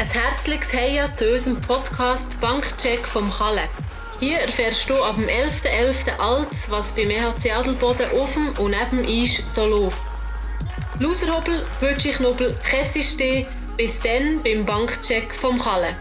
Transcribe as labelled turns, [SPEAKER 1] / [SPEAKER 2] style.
[SPEAKER 1] Ein herzliches Heia zu unserem Podcast Bankcheck vom Kalle. Hier erfährst du ab dem 11.11. .11. alles, was beim EHC Adelboden auf dem und neben dem Eis so läuft. Loserhobel, Pötschichnobel, Kessistee, bis dann beim Bankcheck vom Kalle.